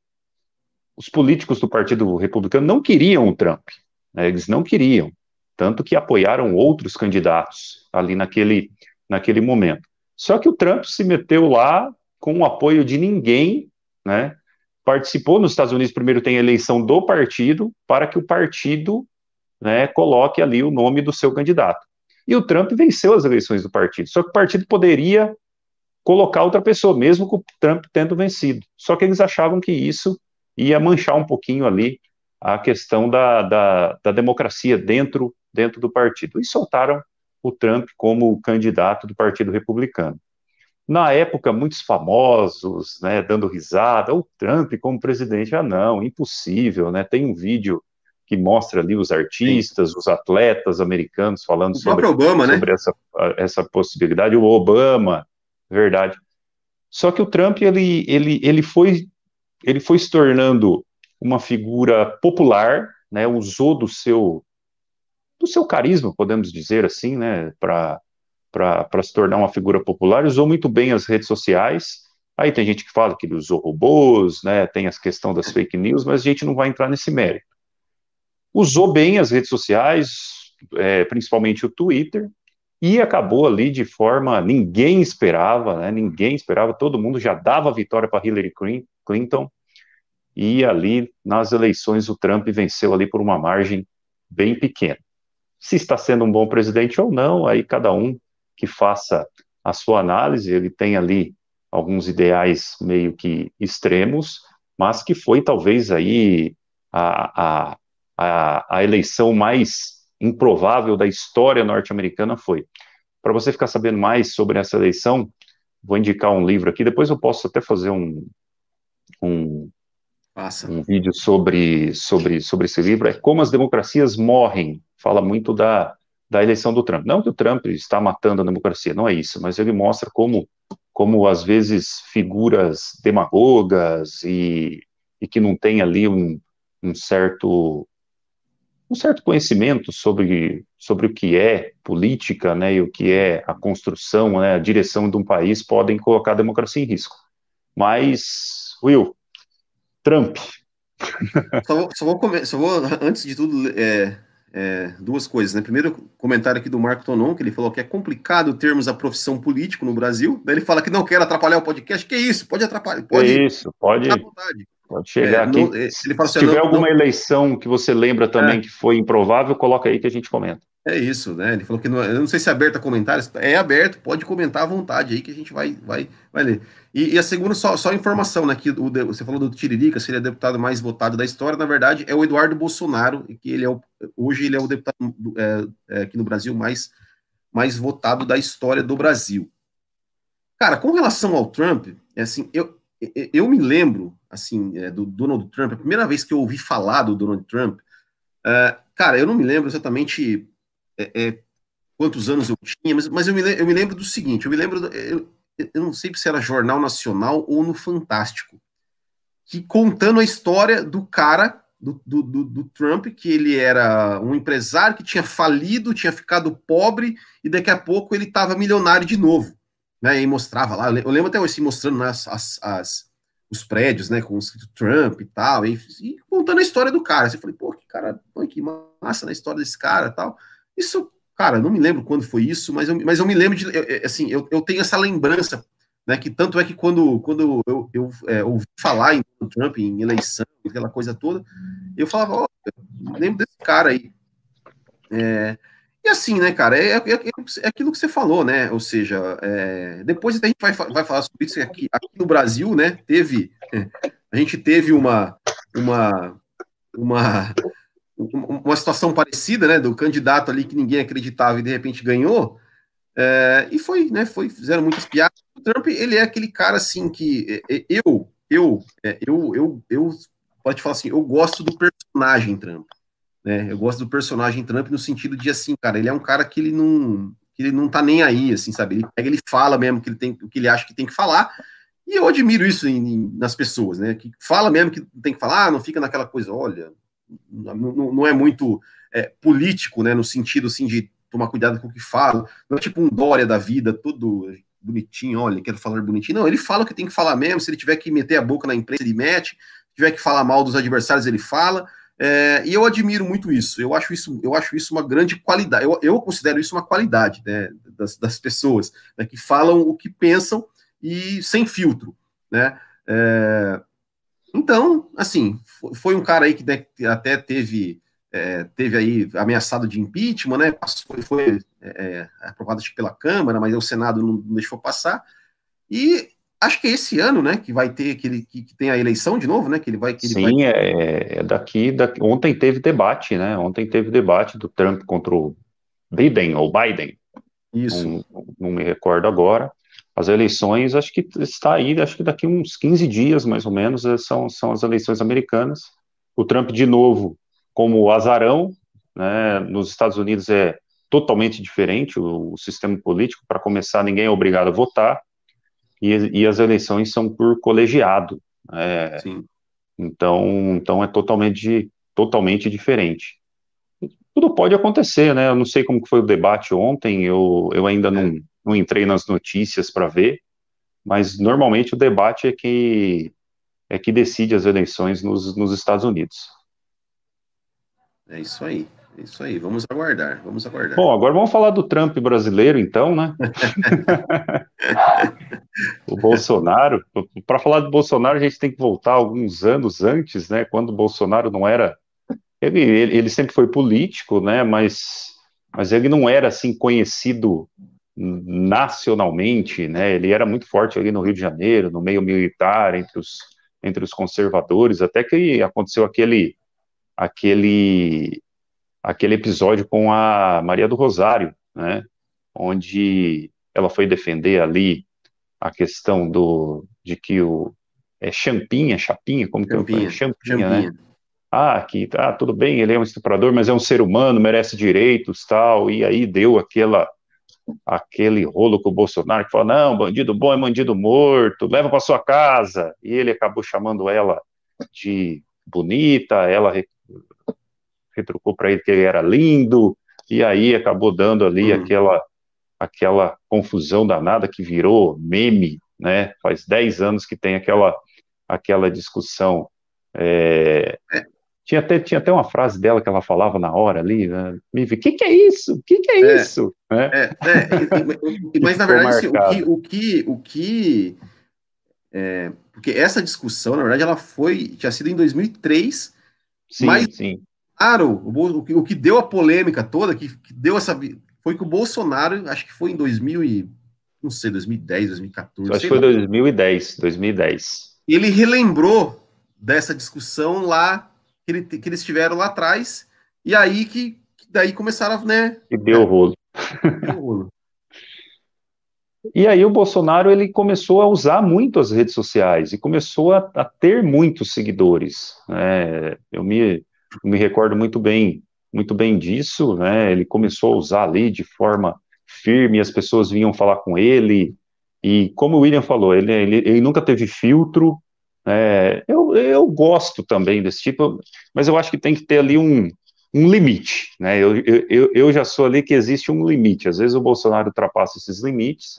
os políticos do Partido Republicano não queriam o Trump, né, eles não queriam, tanto que apoiaram outros candidatos ali naquele, naquele momento. Só que o Trump se meteu lá com o apoio de ninguém, né? Participou nos Estados Unidos, primeiro tem a eleição do partido, para que o partido né, coloque ali o nome do seu candidato. E o Trump venceu as eleições do partido. Só que o partido poderia colocar outra pessoa, mesmo com o Trump tendo vencido. Só que eles achavam que isso ia manchar um pouquinho ali a questão da, da, da democracia dentro, dentro do partido. E soltaram o Trump como candidato do Partido Republicano. Na época, muitos famosos, né, dando risada, o Trump como presidente, ah não, impossível, né, tem um vídeo que mostra ali os artistas, Sim. os atletas americanos falando sobre, Obama, sobre né? essa, essa possibilidade, o Obama, verdade. Só que o Trump, ele, ele, ele, foi, ele foi se tornando uma figura popular, né, usou do seu, do seu carisma, podemos dizer assim, né, para se tornar uma figura popular, usou muito bem as redes sociais, aí tem gente que fala que ele usou robôs, né, tem as questão das fake news, mas a gente não vai entrar nesse mérito usou bem as redes sociais, é, principalmente o Twitter, e acabou ali de forma ninguém esperava, né? Ninguém esperava, todo mundo já dava vitória para Hillary Clinton, e ali nas eleições o Trump venceu ali por uma margem bem pequena. Se está sendo um bom presidente ou não, aí cada um que faça a sua análise, ele tem ali alguns ideais meio que extremos, mas que foi talvez aí a, a a, a eleição mais improvável da história norte-americana foi. Para você ficar sabendo mais sobre essa eleição, vou indicar um livro aqui, depois eu posso até fazer um, um, um vídeo sobre, sobre, sobre esse livro, é Como as Democracias Morrem, fala muito da, da eleição do Trump. Não que o Trump está matando a democracia, não é isso, mas ele mostra como, como às vezes, figuras demagogas e, e que não tem ali um, um certo um certo conhecimento sobre, sobre o que é política, né, e o que é a construção, né, a direção de um país podem colocar a democracia em risco. Mas, Will, Trump. Só vou, só vou, só vou antes de tudo, é, é, duas coisas, né? Primeiro, comentário aqui do Marco Tonon, que ele falou que é complicado termos a profissão político no Brasil. Daí ele fala que não quer atrapalhar o podcast. Que isso? Pode atrapalhar. Pode. É isso, pode. Pode chegar é, aqui. Não, é, Se assim, tiver não, alguma não... eleição que você lembra também é. que foi improvável, coloca aí que a gente comenta. É isso, né? Ele falou que não, eu não sei se é aberto a comentários. É aberto, pode comentar à vontade aí que a gente vai, vai, vai ler. E, e a segunda, só, só informação, né? Que o, você falou do Tiririca, se ele é o deputado mais votado da história, na verdade, é o Eduardo Bolsonaro, que ele é o, hoje ele é o deputado é, é, aqui no Brasil mais, mais votado da história do Brasil. Cara, com relação ao Trump, é assim, eu, eu me lembro, assim, é, do Donald Trump, a primeira vez que eu ouvi falar do Donald Trump, uh, cara, eu não me lembro exatamente é, é, quantos anos eu tinha, mas, mas eu, me, eu me lembro do seguinte, eu me lembro, do, eu, eu não sei se era Jornal Nacional ou no Fantástico, que contando a história do cara, do, do, do, do Trump, que ele era um empresário que tinha falido, tinha ficado pobre, e daqui a pouco ele estava milionário de novo né, e mostrava lá, eu lembro até hoje assim, mostrando né, as, as, as, os prédios, né, com o Trump e tal, e, e, contando a história do cara. Você falei, pô, que cara, que massa na história desse cara tal. Isso, cara, não me lembro quando foi isso, mas eu, mas eu me lembro de, assim, eu, eu tenho essa lembrança, né, que tanto é que quando, quando eu, eu é, ouvi falar em Trump, em eleição, aquela coisa toda, eu falava, ó, oh, lembro desse cara aí. É, e assim, né, cara, é, é, é, aquilo que você falou, né? Ou seja, é, depois a gente vai, vai falar sobre isso aqui, aqui no Brasil, né? Teve, a gente teve uma, uma, uma, uma situação parecida, né? Do candidato ali que ninguém acreditava e de repente ganhou. É, e foi, né? Foi, fizeram muitas piadas. O Trump, ele é aquele cara assim que é, é, eu, eu, eu, eu, eu, pode falar assim, eu gosto do personagem Trump. Né? Eu gosto do personagem Trump no sentido de assim, cara, ele é um cara que ele não que ele não tá nem aí, assim, sabe? Ele pega, ele fala mesmo que ele tem o que ele acha que tem que falar. E eu admiro isso em, em, nas pessoas, né? Que fala mesmo que tem que falar, não fica naquela coisa, olha, não, não, não é muito é, político, né? No sentido assim de tomar cuidado com o que fala. Não é tipo um Dória da vida, tudo bonitinho, olha, quero falar bonitinho. Não, ele fala o que tem que falar mesmo. Se ele tiver que meter a boca na imprensa, ele mete. Se tiver que falar mal dos adversários, ele fala. É, e eu admiro muito isso. Eu acho isso, eu acho isso uma grande qualidade. Eu, eu considero isso uma qualidade né, das, das pessoas né, que falam o que pensam e sem filtro, né? É, então, assim, foi um cara aí que né, até teve é, teve aí ameaçado de impeachment, né? Foi, foi é, aprovado pela Câmara, mas o Senado não deixou passar. E acho que é esse ano, né, que vai ter que, ele, que, que tem a eleição de novo, né, que ele vai que ele Sim, vai... é, é daqui, daqui, ontem teve debate, né, ontem teve debate do Trump contra o Biden, ou Biden, isso, não, não me recordo agora, as eleições, acho que está aí, acho que daqui uns 15 dias, mais ou menos, é, são, são as eleições americanas, o Trump, de novo, como azarão, né, nos Estados Unidos é totalmente diferente o, o sistema político, para começar, ninguém é obrigado a votar, e, e as eleições são por colegiado. É, então, então é totalmente, totalmente diferente. Tudo pode acontecer, né? Eu não sei como foi o debate ontem, eu, eu ainda não, não entrei nas notícias para ver, mas normalmente o debate é que é que decide as eleições nos, nos Estados Unidos. É isso aí. Isso aí, vamos aguardar, vamos aguardar. Bom, agora vamos falar do Trump brasileiro, então, né? o Bolsonaro, para falar do Bolsonaro, a gente tem que voltar alguns anos antes, né? Quando o Bolsonaro não era. Ele, ele, ele sempre foi político, né? Mas, mas ele não era assim conhecido nacionalmente, né? Ele era muito forte ali no Rio de Janeiro, no meio militar, entre os, entre os conservadores, até que aconteceu aquele aquele aquele episódio com a Maria do Rosário, né, onde ela foi defender ali a questão do de que o é champinha, chapinha, como champinha, que é? Champinha, champinha, né? Ah, que tá, tudo bem, ele é um estuprador, mas é um ser humano, merece direitos, tal, e aí deu aquela aquele rolo com o Bolsonaro que falou: "Não, bandido bom é bandido morto, leva para sua casa". E ele acabou chamando ela de bonita, ela retrucou para ele que ele era lindo, e aí acabou dando ali hum. aquela, aquela confusão danada que virou meme, né? Faz 10 anos que tem aquela, aquela discussão. É, é. Tinha, até, tinha até uma frase dela que ela falava na hora ali, né? o que, que é isso? O que, que é, é isso? É, é, é mas na verdade, assim, o que, o que, o que é, porque essa discussão, na verdade, ela foi, tinha sido em 2003, sim, mas sim. Claro, o, que deu a polêmica toda, que, que, deu essa. Foi que o Bolsonaro, acho que foi em 2000 e, não sei, 2010, 2014. Acho que foi 2010, 2010. Ele relembrou dessa discussão lá que, ele, que eles tiveram lá atrás, e aí que, que daí começaram, né? E deu o rolo. Deu rolo. E aí o Bolsonaro ele começou a usar muito as redes sociais e começou a, a ter muitos seguidores. Né? Eu me me recordo muito bem, muito bem disso, né? Ele começou a usar ali de forma firme, as pessoas vinham falar com ele, e como o William falou, ele, ele, ele nunca teve filtro, é, eu, eu gosto também desse tipo, mas eu acho que tem que ter ali um, um limite, né? Eu, eu, eu já sou ali que existe um limite. Às vezes o Bolsonaro ultrapassa esses limites,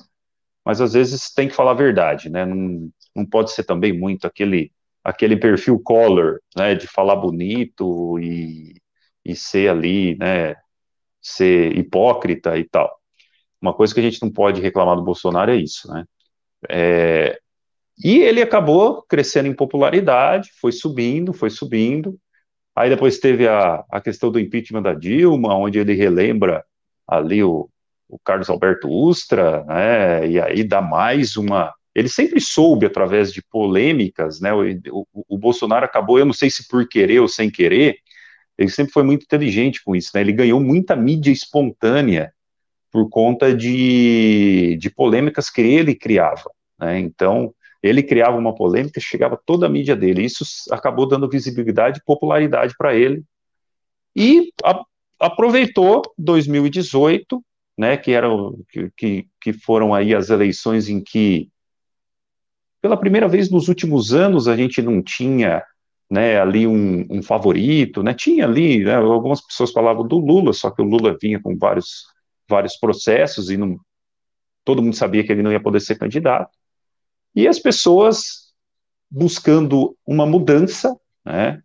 mas às vezes tem que falar a verdade, né? Não, não pode ser também muito aquele aquele perfil color, né, de falar bonito e, e ser ali, né, ser hipócrita e tal. Uma coisa que a gente não pode reclamar do Bolsonaro é isso, né. É, e ele acabou crescendo em popularidade, foi subindo, foi subindo. Aí depois teve a, a questão do impeachment da Dilma, onde ele relembra ali o, o Carlos Alberto Ustra, né, e aí dá mais uma ele sempre soube, através de polêmicas, né, o, o, o, Bolsonaro acabou, eu não sei se por querer ou sem querer, ele sempre foi muito inteligente com isso, né, ele ganhou muita mídia espontânea por conta de, de polêmicas que ele criava, né, então ele criava uma polêmica, chegava toda a mídia dele, isso acabou dando visibilidade e popularidade para ele, e a, aproveitou 2018, né, que, era, que, que foram aí as eleições em que pela primeira vez nos últimos anos a gente não tinha né, ali um, um favorito, né, tinha ali, né, algumas pessoas falavam do Lula, só que o Lula vinha com vários vários processos e não, todo mundo sabia que ele não ia poder ser candidato. E as pessoas buscando uma mudança, né,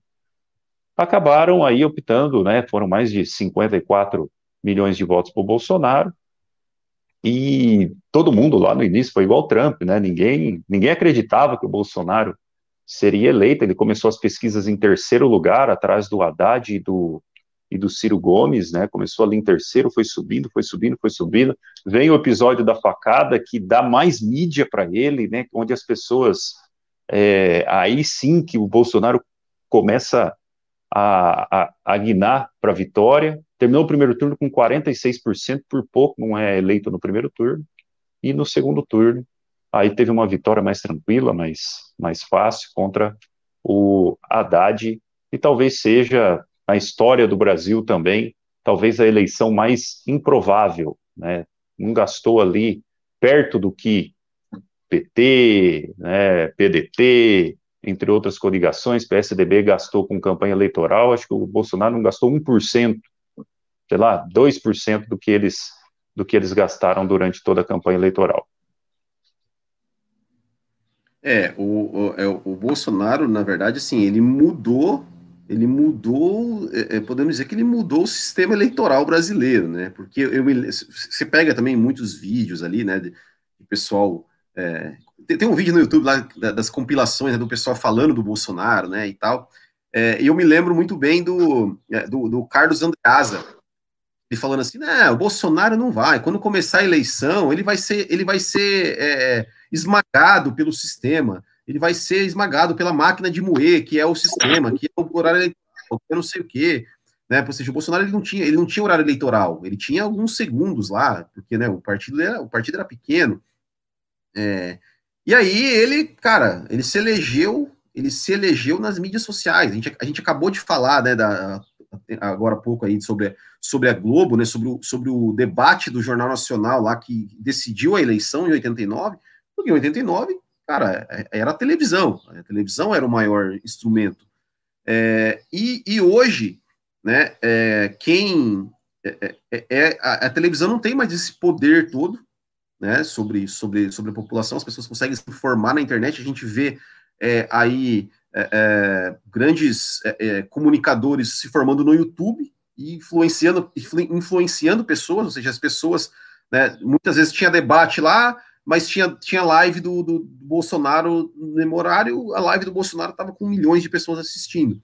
acabaram aí optando, né, foram mais de 54 milhões de votos para o Bolsonaro, e todo mundo lá no início foi igual Trump, né, ninguém, ninguém acreditava que o Bolsonaro seria eleito, ele começou as pesquisas em terceiro lugar, atrás do Haddad e do, e do Ciro Gomes, né, começou ali em terceiro, foi subindo, foi subindo, foi subindo, vem o episódio da facada, que dá mais mídia para ele, né, onde as pessoas, é, aí sim que o Bolsonaro começa a, a, a guinar para a vitória. Terminou o primeiro turno com 46%, por pouco não é eleito no primeiro turno. E no segundo turno, aí teve uma vitória mais tranquila, mais, mais fácil contra o Haddad, e talvez seja na história do Brasil também, talvez a eleição mais improvável, né? Não gastou ali perto do que PT, né, PDT, entre outras coligações, PSDB gastou com campanha eleitoral, acho que o Bolsonaro não gastou 1%, sei lá, 2% do que eles do que eles gastaram durante toda a campanha eleitoral. É, o, o, é, o Bolsonaro, na verdade, assim, ele mudou, ele mudou, é, é podemos dizer que ele mudou o sistema eleitoral brasileiro, né? Porque eu me, você pega também muitos vídeos ali, né, de, de pessoal é, tem, tem, um vídeo no YouTube lá das compilações né, do pessoal falando do Bolsonaro, né, e tal. É, eu me lembro muito bem do, é, do, do Carlos Andreasa, ele falando assim, não, o Bolsonaro não vai. Quando começar a eleição, ele vai ser, ele vai ser é, esmagado pelo sistema. Ele vai ser esmagado pela máquina de moer, que é o sistema, que é o horário eleitoral, é não sei o quê. Né? Ou seja, o Bolsonaro ele não tinha, ele não tinha horário eleitoral, ele tinha alguns segundos lá, porque né, o partido era, o partido era pequeno. É, e aí ele, cara, ele se elegeu, ele se elegeu nas mídias sociais. A gente, a gente acabou de falar, né, da, agora há pouco aí sobre, sobre a Globo, né, sobre o, sobre o debate do Jornal Nacional lá que decidiu a eleição em 89, porque em 89, cara, é, era a televisão, a televisão era o maior instrumento. É, e, e hoje, né, é, quem é, é, é a, a, televisão não tem mais esse poder todo, né, sobre, sobre, sobre a população, as pessoas conseguem se informar na internet, a gente vê é, aí é, é grandes é, é, comunicadores se formando no YouTube e influenciando, influenciando pessoas, ou seja, as pessoas, né, muitas vezes tinha debate lá, mas tinha, tinha live do, do, Bolsonaro no horário, a live do Bolsonaro estava com milhões de pessoas assistindo.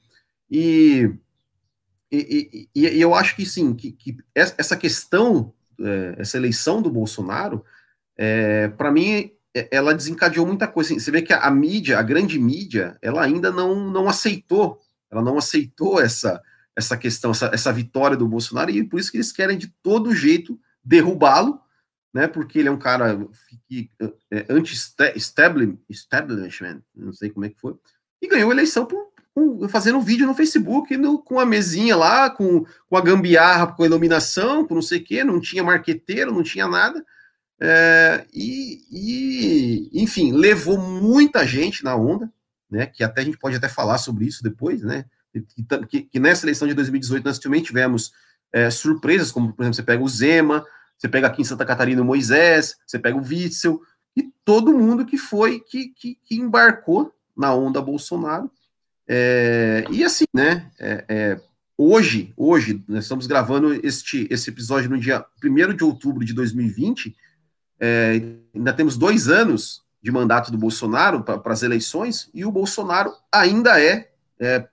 E, e, e, e eu acho que sim, que, que essa questão, essa eleição do Bolsonaro, é, para mim, é, ela desencadeou muita coisa. Você vê que a, mídia, a grande mídia, ela ainda não, não aceitou, ela não aceitou essa, essa questão, essa, essa vitória do Bolsonaro, e por isso que eles querem de todo jeito derrubá-lo, né? Porque ele é um cara que, é, anti-establishment, não sei como é que foi, e ganhou a eleição por, por, fazendo um vídeo no Facebook, no, com a mesinha lá, com, com a gambiarra, com a iluminação, com não sei o quê, não tinha marqueteiro, não tinha nada é, e, e, enfim, levou muita gente na onda, né? Que até a gente pode até falar sobre isso depois, né? Que, que nessa eleição de 2018 nós também tivemos é, surpresas, como por exemplo, você pega o Zema, você pega aqui em Santa Catarina o Moisés, você pega o Witzel, e todo mundo que foi, que, que, que embarcou na onda Bolsonaro. É, e assim, né? É, é hoje, hoje, nós estamos gravando este, esse episódio no dia 1 de outubro de 2020 é, ainda temos dois anos de mandato do Bolsonaro para as eleições e o Bolsonaro ainda é, é,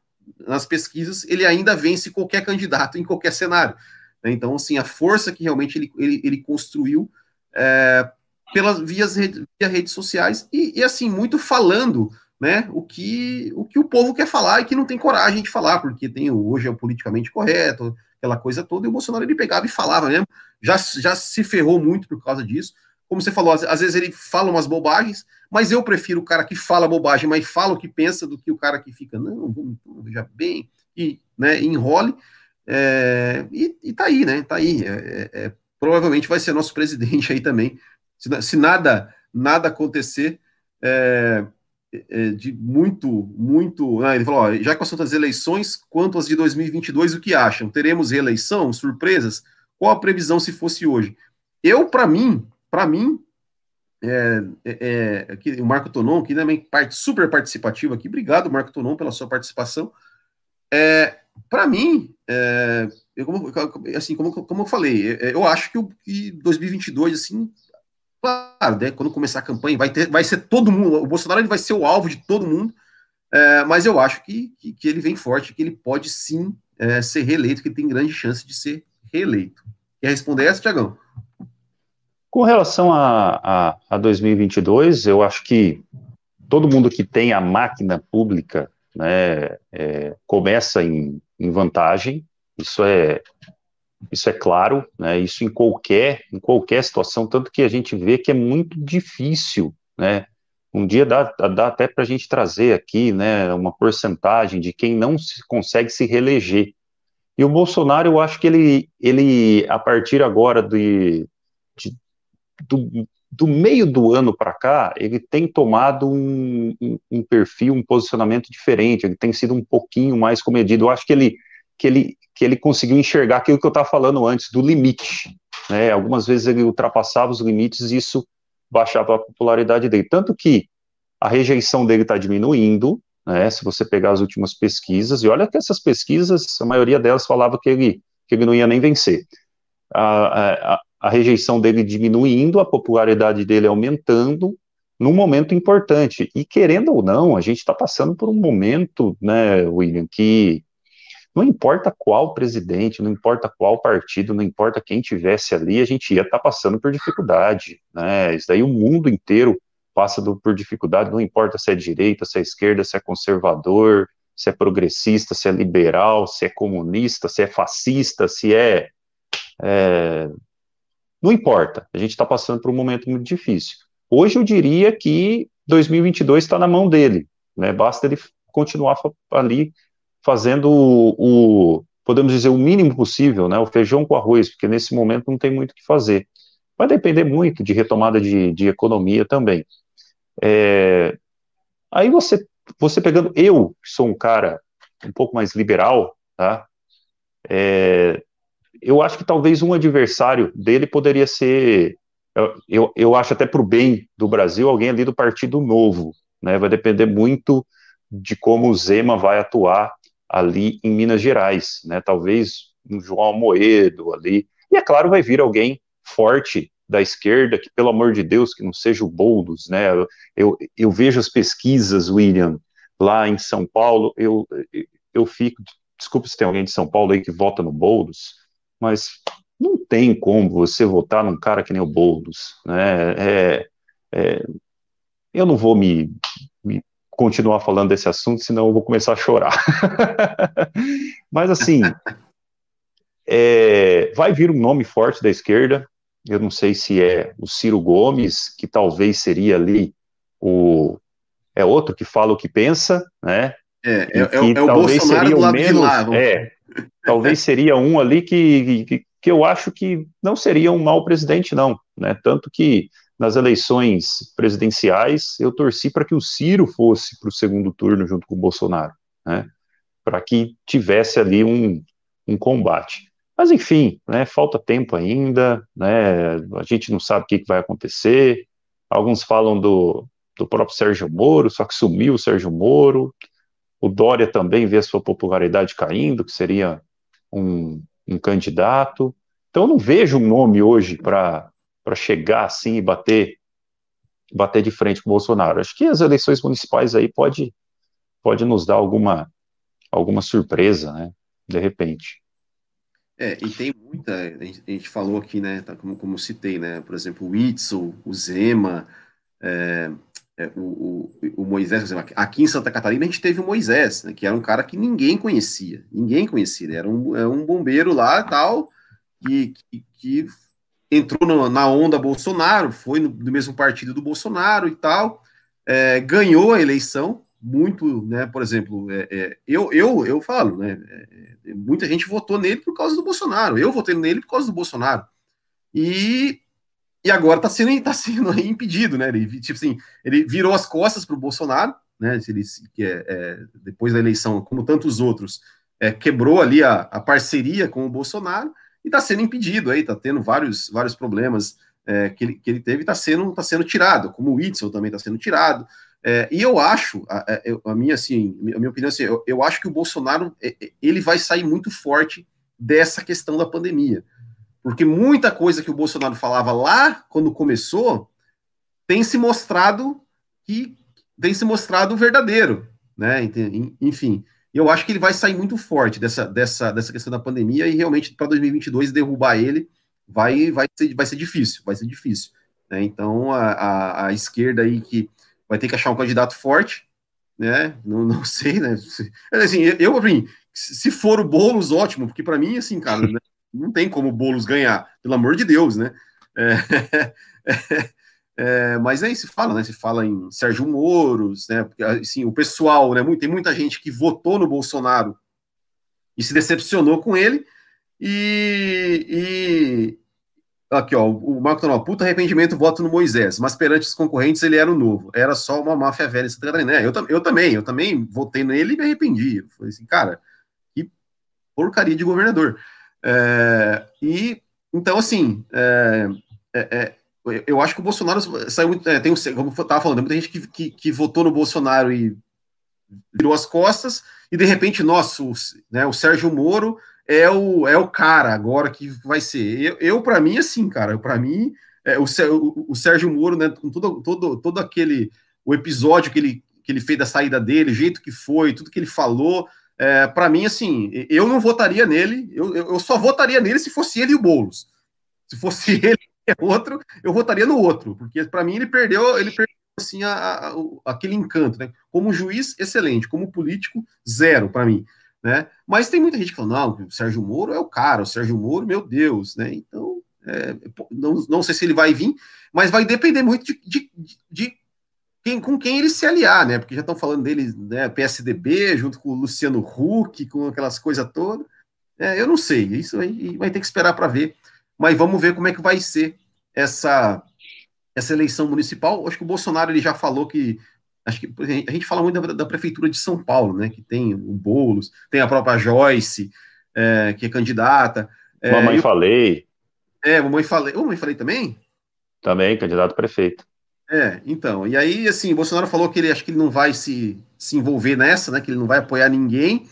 nas pesquisas, ele ainda vence qualquer candidato em qualquer cenário. Né? Então, assim, a força que realmente ele, ele, ele construiu é, pelas vias via redes sociais e, e, assim, muito falando né, o, que, o que o povo quer falar e que não tem coragem de falar, porque tem hoje é o politicamente correto, aquela coisa toda, e o Bolsonaro ele pegava e falava mesmo, já, já se ferrou muito por causa disso, como você falou, às, às, vezes ele fala umas bobagens, mas eu prefiro o cara que fala bobagem, mas fala o que pensa, do que o cara que fica, não, vamos, veja bem, e né, enrole. É, e, e tá aí, né? Tá aí. É, é, é provavelmente vai ser nosso presidente aí também. Se, se nada, nada acontecer é, é, de muito, muito. Ah, ele falou: ó, já com as outras eleições, quanto as de 2022, o que acham? Teremos reeleição? Surpresas? qual a previsão se fosse hoje? Eu, para mim, para mim, é, é, é, aqui, o Marco Tonon, que também parte super participativo aqui, obrigado, Marco Tonon, pela sua participação. É, para mim, é, eu, como, assim, como, como eu falei, é, eu acho que, que 2022, assim, claro, né, quando começar a campanha, vai, ter, vai ser todo mundo, o Bolsonaro ele vai ser o alvo de todo mundo, é, mas eu acho que, que, que, ele vem forte, que ele pode sim é, ser reeleito, que ele tem grande chance de ser reeleito. Quer responder essa, Tiagão? Com relação a, a, a 2022, eu acho que todo mundo que tem a máquina pública né, é, começa em, em, vantagem, isso é, isso é claro, né, isso em qualquer, em qualquer situação, tanto que a gente vê que é muito difícil, né, um dia dá, dá até para a gente trazer aqui, né, uma porcentagem de quem não se, consegue se reeleger, e o Bolsonaro, eu acho que ele, ele a partir agora de, do, do meio do ano para cá, ele tem tomado um, um, um, perfil, um posicionamento diferente, ele tem sido um pouquinho mais comedido. Eu acho que ele, que ele, que ele conseguiu enxergar aquilo que eu estava falando antes, do limite. Né? Algumas vezes ele ultrapassava os limites e isso baixava a popularidade dele. Tanto que a rejeição dele está diminuindo, né? se você pegar as últimas pesquisas, e olha que essas pesquisas, a maioria delas falava que ele, que ele não ia nem vencer. A, a, a rejeição dele diminuindo, a popularidade dele aumentando, num momento importante. E querendo ou não, a gente está passando por um momento, né, William, que não importa qual presidente, não importa qual partido, não importa quem tivesse ali, a gente ia estar tá passando por dificuldade, né? Isso daí o mundo inteiro passa do, por dificuldade, não importa se é direita, se é esquerda, se é conservador, se é progressista, se é liberal, se é comunista, se é fascista, se é, é não importa, a gente está passando por um momento muito difícil. Hoje eu diria que 2022 está na mão dele, né? Basta ele continuar ali fazendo o, o, podemos dizer, o mínimo possível, né? O feijão com arroz, porque nesse momento não tem muito o que fazer. Vai depender muito de retomada de, de economia também. É, aí você, você pegando, eu, que sou um cara um pouco mais liberal, tá? É, eu acho que talvez um adversário dele poderia ser, eu, eu, acho até para o bem do Brasil, alguém ali do Partido Novo, né? Vai depender muito de como o Zema vai atuar ali em Minas Gerais, né? Talvez um João Moedo ali. E é claro, vai vir alguém forte da esquerda, que pelo amor de Deus, que não seja o Boulos, né? Eu, eu, vejo as pesquisas, William, lá em São Paulo, eu, eu fico, desculpe se tem alguém de São Paulo aí que vota no Boulos, mas não tem como você votar num cara que nem o Boulos, né? É, é, eu não vou me, me, continuar falando desse assunto, senão eu vou começar a chorar. mas assim, é, vai vir um nome forte da esquerda. Eu não sei se é o Ciro Gomes, que talvez seria ali o é outro que fala o que pensa, né? É, é, é, é o Bolsonaro do lado menos, de lá. É, talvez seria um ali que, que, que, eu acho que não seria um mau presidente, não. Né? Tanto que nas eleições presidenciais eu torci para que o Ciro fosse para o segundo turno junto com o Bolsonaro, né? para que tivesse ali um, um combate. Mas enfim, né, falta tempo ainda, né, a gente não sabe o que, que vai acontecer. Alguns falam do, do próprio Sérgio Moro, só que sumiu o Sérgio Moro. O Dória também vê a sua popularidade caindo, que seria um, um candidato. Então, eu não vejo um nome hoje para chegar assim e bater, bater de frente com o Bolsonaro. Acho que as eleições municipais aí pode, pode nos dar alguma, alguma surpresa, né? De repente. É, e tem muita, a gente, falou aqui, né, tá, como, como citei, né, por exemplo, o Witzel, o Zema, é, é, o, o, o, Moisés, aqui em Santa Catarina a gente teve o Moisés, né, que era um cara que ninguém conhecia, ninguém conhecia, era um, era um bombeiro lá tal, que, que, que entrou no, na onda Bolsonaro, foi no, do mesmo partido do Bolsonaro e tal, é, ganhou a eleição, muito, né, por exemplo, é, é eu, eu, eu falo, né, é, é, muita gente votou nele por causa do Bolsonaro, eu votei nele por causa do Bolsonaro, e e agora está sendo, tá sendo impedido, né? Ele, tipo assim, ele virou as costas para o Bolsonaro, né? Ele, é, é, depois da eleição, como tantos outros, é, quebrou ali a, a, parceria com o Bolsonaro e está sendo impedido aí, está tendo vários, vários problemas é, que, ele, que ele teve, está sendo, tá sendo tirado, como o Whitson também está sendo tirado. É, e eu acho, a, a, minha assim, a minha opinião assim, eu, eu acho que o Bolsonaro é, ele vai sair muito forte dessa questão da pandemia. Porque muita coisa que o Bolsonaro falava lá quando começou tem se mostrado que tem se mostrado verdadeiro, né? Enfim, eu acho que ele vai sair muito forte dessa, dessa, dessa questão da pandemia e realmente para 2022 derrubar ele vai, vai, ser, vai ser difícil, vai ser difícil. Né? Então a, a, a, esquerda aí que vai ter que achar um candidato forte, né? Não, não sei, né? Assim, eu, assim, se for o Boulos, ótimo, porque para mim, assim, cara, né? não tem como o Boulos ganhar, pelo amor de Deus, né? É, é, mas aí se fala, né? Se fala em Sérgio Moro, né? Porque, assim, o pessoal, né? Tem muita gente que votou no Bolsonaro e se decepcionou com ele. E, e aqui, ó, o Marco tá puta arrependimento, voto no Moisés, mas perante os concorrentes ele era o novo, era só uma máfia velha Santa Catarina. É, eu, eu também, eu também votei nele e me arrependi. Eu falei assim, cara, que porcaria de governador. É, e então, assim, é, é, é eu acho que o Bolsonaro saiu muito. É, tem um, como eu estava falando, muita gente que, que, que, votou no Bolsonaro e virou as costas, e de repente, nossa, o, né, o Sérgio Moro é o, é o cara agora que vai ser. Eu, eu para mim, assim, cara, para mim, é, o, o, o, Sérgio Moro, né, com todo, todo, todo aquele. O episódio que ele, que ele fez da saída dele, o jeito que foi, tudo que ele falou. É, para mim, assim, eu não votaria nele, eu, eu só votaria nele se fosse ele e o Boulos. Se fosse ele outro, eu votaria no outro, porque para mim ele perdeu, ele perdeu assim a, a, aquele encanto, né? Como juiz, excelente, como político, zero para mim, né? Mas tem muita gente que fala, não, o Sérgio Moro é o cara, o Sérgio Moro, meu Deus, né? Então, é, não, não sei se ele vai vir, mas vai depender muito de, de, de quem, com quem ele se aliar, né? Porque já estão falando dele, né? PSDB, junto com o Luciano Huck, com aquelas coisas todas. É, eu não sei, isso aí vai ter que esperar para ver mas vamos ver como é que vai ser essa, essa eleição municipal. Acho que o Bolsonaro ele já falou que. Acho que a gente fala muito da, da prefeitura de São Paulo, né? Que tem o Boulos, tem a própria Joyce, é, que é candidata. É, mamãe eu, falei. É, mamãe falei. Ô, mamãe falei também? Também, candidato prefeito. É, então. E aí, assim, o Bolsonaro falou que ele acho que ele não vai se, se envolver nessa, né? Que ele não vai apoiar ninguém.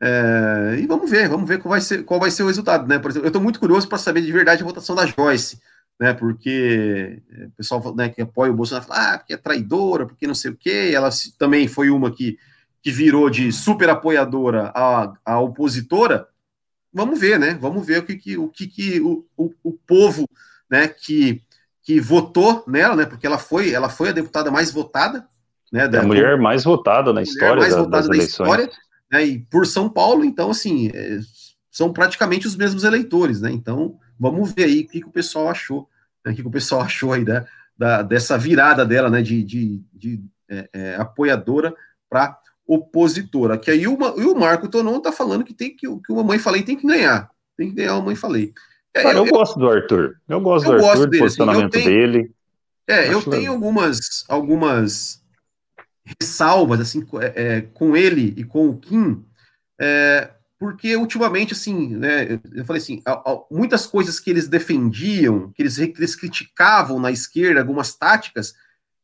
É, e vamos ver, vamos ver qual vai ser, qual vai ser o resultado, né? Por exemplo, eu estou muito curioso para saber de verdade a votação da Joyce, né? Porque é, o pessoal né, que apoia o Bolsonaro fala, ah, porque é traidora, porque não sei o quê. Ela também foi uma que, que virou de super apoiadora a, a opositora. Vamos ver, né? Vamos ver o que, que o que, que o, o, o povo, né? Que que votou nela, né? Porque ela foi, ela foi a deputada mais votada, né? Da, a mulher mais votada na história mais da, votada das eleições. História, né, e por São Paulo, então, assim, é, são praticamente os mesmos eleitores, né? Então, vamos ver aí o que, que o pessoal achou, né, o que, que o pessoal achou aí da, da, dessa virada dela, né, de, de, de é, é, apoiadora para opositora. Que aí o, o Marco Tonon tá falando que tem que, que o Mamãe Falei tem que ganhar, tem que ganhar o Mamãe Falei. É, Cara, eu, eu, gosto do Arthur, eu gosto eu do Arthur, do assim, posicionamento assim, tenho, dele. É, eu tenho algumas, algumas ressalvas assim é, é, com ele e com o Kim, é, porque ultimamente assim, né, eu falei assim, muitas coisas que eles defendiam, que eles, que eles criticavam na esquerda, algumas táticas,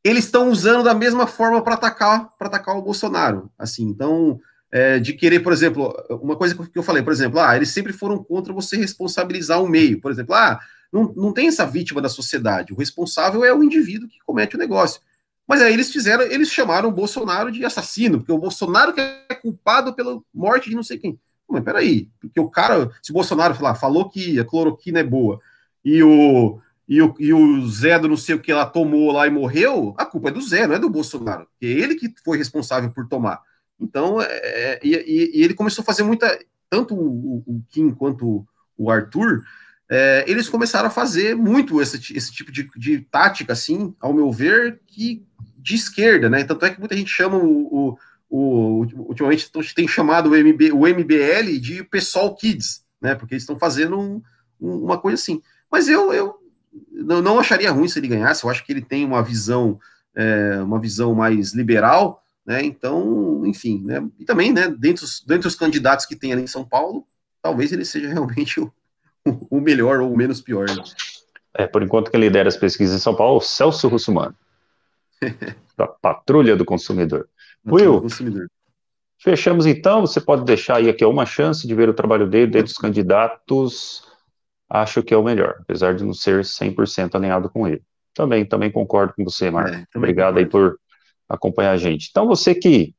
eles estão usando da mesma forma para atacar para atacar o Bolsonaro, assim, então é, de querer, por exemplo, uma coisa que eu falei, por exemplo, ah, eles sempre foram contra você responsabilizar o meio, por exemplo, ah, não, não tem essa vítima da sociedade, o responsável é o indivíduo que comete o negócio. Mas aí eles fizeram, eles chamaram o Bolsonaro de assassino, porque o Bolsonaro que é culpado pela morte de não sei quem. Mas peraí, porque o cara, se o Bolsonaro falar, falou que a cloroquina é boa e o, e o, e o Zé do não sei o que lá tomou lá e morreu, a culpa é do Zé, não é do Bolsonaro. É ele que foi responsável por tomar. Então, é, é e, e, ele começou a fazer muita. Tanto o, o Kim quanto o Arthur, é, eles começaram a fazer muito esse, esse tipo de, de, tática, assim, ao meu ver, que de esquerda, né? Tanto é que muita gente chama o, o, o ultimamente tem chamado o, MB, o MBL de pessoal kids, né? Porque eles estão fazendo um, um, uma coisa assim. Mas eu, eu não, não, acharia ruim se ele ganhasse. Eu acho que ele tem uma visão, é, uma visão mais liberal, né? Então, enfim, né? E também, né? Dentre os, dentre os candidatos que tem ali em São Paulo, talvez ele seja realmente o o melhor ou o menos pior. Né? É, por enquanto quem lidera as pesquisas em São Paulo é Celso Russumano, da Patrulha do Consumidor. Will, consumidor. fechamos então, você pode deixar aí aqui uma chance de ver o trabalho dele, dentre dos candidatos, acho que é o melhor, apesar de não ser 100% alinhado com ele. Também, também concordo com você, Marco. É, Obrigado concordo. aí por acompanhar a gente. Então, você que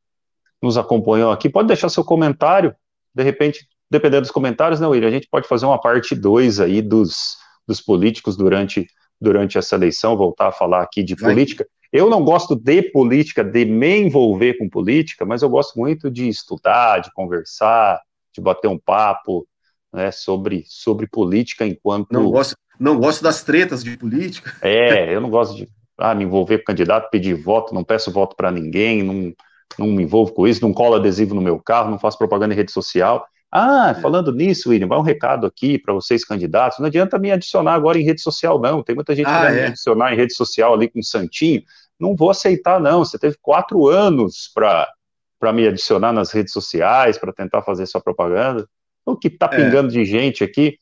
nos acompanhou aqui, pode deixar seu comentário, de repente, dependendo dos comentários, né, William, a gente pode fazer uma parte 2 aí dos, dos políticos durante, durante essa eleição, voltar a falar aqui de Vai. política. Eu não gosto de política, de me envolver com política, mas eu gosto muito de estudar, de conversar, de bater um papo né, sobre, sobre política enquanto. Não gosto, não gosto das tretas de política. É, eu não gosto de ah, me envolver com candidato, pedir voto, não peço voto para ninguém, não, não me envolvo com isso, não colo adesivo no meu carro, não faço propaganda em rede social. Ah, falando nisso, William, vai um recado aqui para vocês candidatos. Não adianta me adicionar agora em rede social, não. Tem muita gente ah, que vai é? me adicionar em rede social ali com o Santinho. Não vou aceitar, não. Você teve quatro anos para me adicionar nas redes sociais, para tentar fazer sua propaganda. O que está é. pingando é. de gente aqui.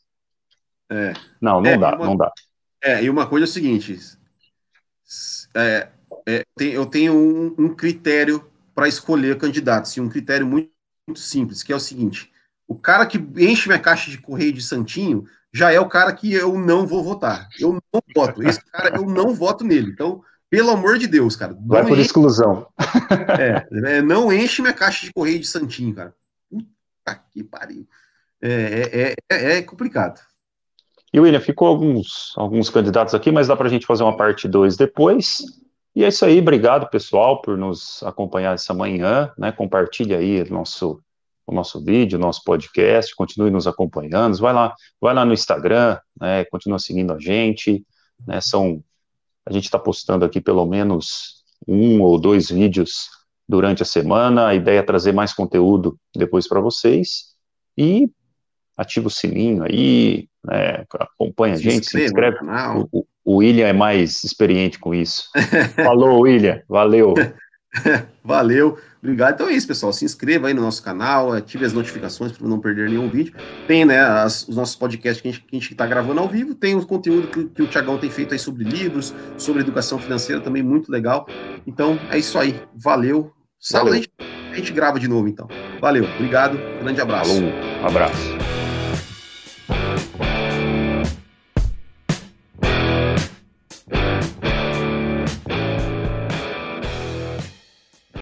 É. Não, não é, dá, uma, não dá. É, e uma coisa é o seguinte: é, é, eu tenho um, um critério para escolher candidatos, e um critério muito, muito simples, que é o seguinte: o cara que enche minha caixa de correio de santinho já é o cara que eu não vou votar. Eu não voto. Esse cara, eu não voto nele. Então, pelo amor de Deus, cara. Vai por enche... exclusão. É, é, não enche minha caixa de correio de santinho, cara. Puta que pariu. É, é, é, é complicado. E William, ficou alguns, alguns candidatos aqui, mas dá para a gente fazer uma parte 2 depois. E é isso aí, obrigado pessoal por nos acompanhar essa manhã, né? Compartilhe aí o nosso, o nosso vídeo, o nosso podcast, continue nos acompanhando, vai lá, vai lá no Instagram, né? Continua seguindo a gente, né? São, a gente está postando aqui pelo menos um ou dois vídeos durante a semana. A ideia é trazer mais conteúdo depois para vocês. E ativa o sininho aí, né, acompanha se a gente, se inscreve. O, o, William é mais experiente com isso. Falou, William, valeu. valeu, obrigado. Então é isso, pessoal. Se inscreva aí no nosso canal, ative as notificações para não perder nenhum vídeo. Tem, né, as, os nossos podcasts que a gente está gravando ao vivo, tem o conteúdo que, que o Tiagão tem feito aí sobre livros, sobre educação financeira, também muito legal. Então é isso aí, valeu. Sábado a gente, a gente grava de novo, então. Valeu, obrigado, grande abraço. Falou, um abraço.